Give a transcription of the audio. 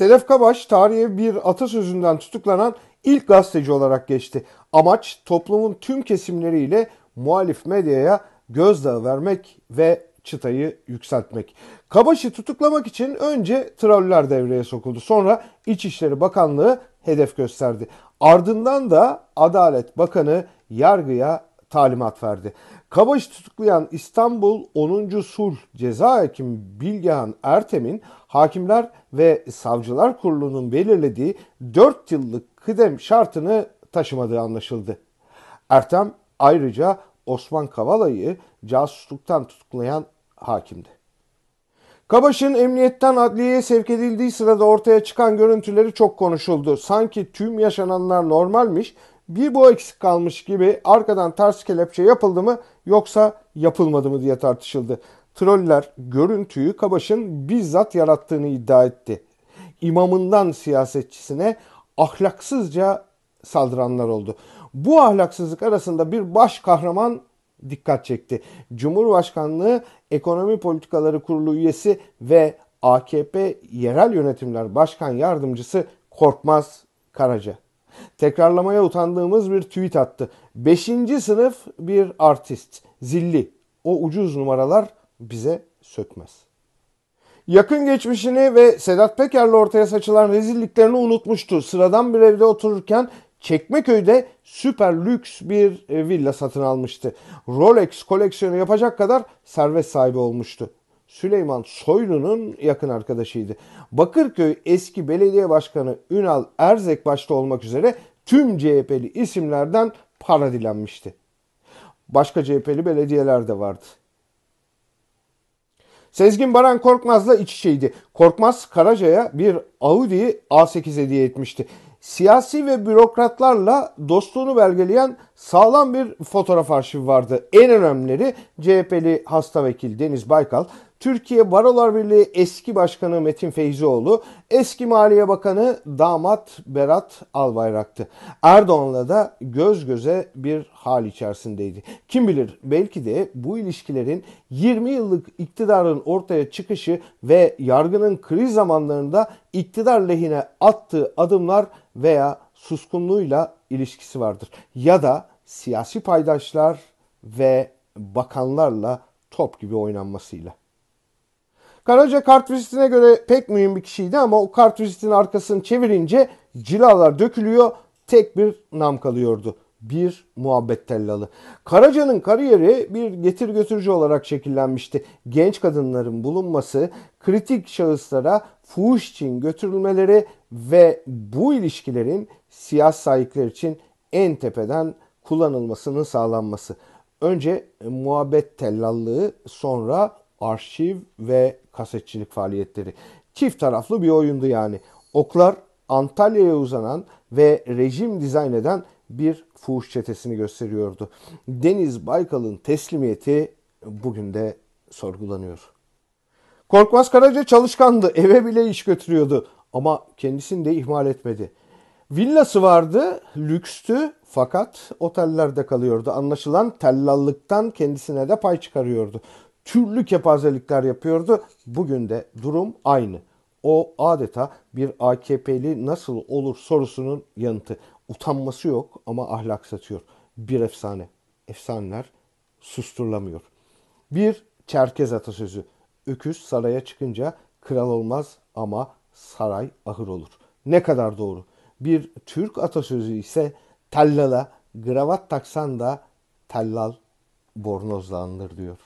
Sedef Kabaş tarihe bir atasözünden tutuklanan ilk gazeteci olarak geçti. Amaç toplumun tüm kesimleriyle muhalif medyaya gözdağı vermek ve çıtayı yükseltmek. Kabaş'ı tutuklamak için önce troller devreye sokuldu. Sonra İçişleri Bakanlığı hedef gösterdi. Ardından da Adalet Bakanı yargıya talimat verdi. Kabaş'ı tutuklayan İstanbul 10. Sulh Ceza Hakimi Bilgehan Ertem'in Hakimler ve Savcılar Kurulu'nun belirlediği 4 yıllık kıdem şartını taşımadığı anlaşıldı. Ertem ayrıca Osman Kavala'yı casusluktan tutuklayan hakimdi. Kabaş'ın emniyetten adliyeye sevk edildiği sırada ortaya çıkan görüntüleri çok konuşuldu. Sanki tüm yaşananlar normalmiş, bir bu eksik kalmış gibi arkadan ters kelepçe yapıldı mı yoksa yapılmadı mı diye tartışıldı. Troller görüntüyü Kabaş'ın bizzat yarattığını iddia etti. İmamından siyasetçisine ahlaksızca saldıranlar oldu. Bu ahlaksızlık arasında bir baş kahraman dikkat çekti. Cumhurbaşkanlığı Ekonomi Politikaları Kurulu üyesi ve AKP Yerel Yönetimler Başkan Yardımcısı Korkmaz Karaca. Tekrarlamaya utandığımız bir tweet attı. Beşinci sınıf bir artist. Zilli. O ucuz numaralar bize sökmez. Yakın geçmişini ve Sedat Peker'le ortaya saçılan rezilliklerini unutmuştu. Sıradan bir evde otururken Çekmeköy'de süper lüks bir e, villa satın almıştı. Rolex koleksiyonu yapacak kadar servet sahibi olmuştu. Süleyman Soylu'nun yakın arkadaşıydı. Bakırköy eski belediye başkanı Ünal Erzek başta olmak üzere tüm CHP'li isimlerden para dilenmişti. Başka CHP'li belediyeler de vardı. Sezgin Baran Korkmaz'la iç içeydi. Korkmaz Karaca'ya bir Audi A8 hediye etmişti siyasi ve bürokratlarla dostluğunu belgeleyen sağlam bir fotoğraf arşivi vardı. En önemlileri CHP'li hasta vekil Deniz Baykal, Türkiye Barolar Birliği eski başkanı Metin Feyzioğlu, eski Maliye Bakanı damat Berat Albayrak'tı. Erdoğan'la da göz göze bir hal içerisindeydi. Kim bilir belki de bu ilişkilerin 20 yıllık iktidarın ortaya çıkışı ve yargının kriz zamanlarında iktidar lehine attığı adımlar veya suskunluğuyla ilişkisi vardır. Ya da siyasi paydaşlar ve bakanlarla top gibi oynanmasıyla. Karaca kartvizitine göre pek mühim bir kişiydi ama o kartvizitin arkasını çevirince cilalar dökülüyor, tek bir nam kalıyordu. Bir muhabbet tellalı. Karaca'nın kariyeri bir getir götürücü olarak şekillenmişti. Genç kadınların bulunması, kritik şahıslara fuhuş için götürülmeleri ve bu ilişkilerin siyasi sahipler için en tepeden kullanılmasının sağlanması. Önce muhabbet tellallığı sonra arşiv ve kasetçilik faaliyetleri. Çift taraflı bir oyundu yani. Oklar Antalya'ya uzanan ve rejim dizayn eden bir fuhuş çetesini gösteriyordu. Deniz Baykal'ın teslimiyeti bugün de sorgulanıyor. Korkmaz Karaca çalışkandı, eve bile iş götürüyordu ama kendisini de ihmal etmedi. Villası vardı, lükstü fakat otellerde kalıyordu. Anlaşılan tellallıktan kendisine de pay çıkarıyordu türlü kepazelikler yapıyordu. Bugün de durum aynı. O adeta bir AKP'li nasıl olur sorusunun yanıtı. Utanması yok ama ahlak satıyor. Bir efsane. Efsaneler susturulamıyor. Bir Çerkez atasözü. Öküz saraya çıkınca kral olmaz ama saray ahır olur. Ne kadar doğru. Bir Türk atasözü ise tellala gravat taksan da tellal bornozlanır diyor.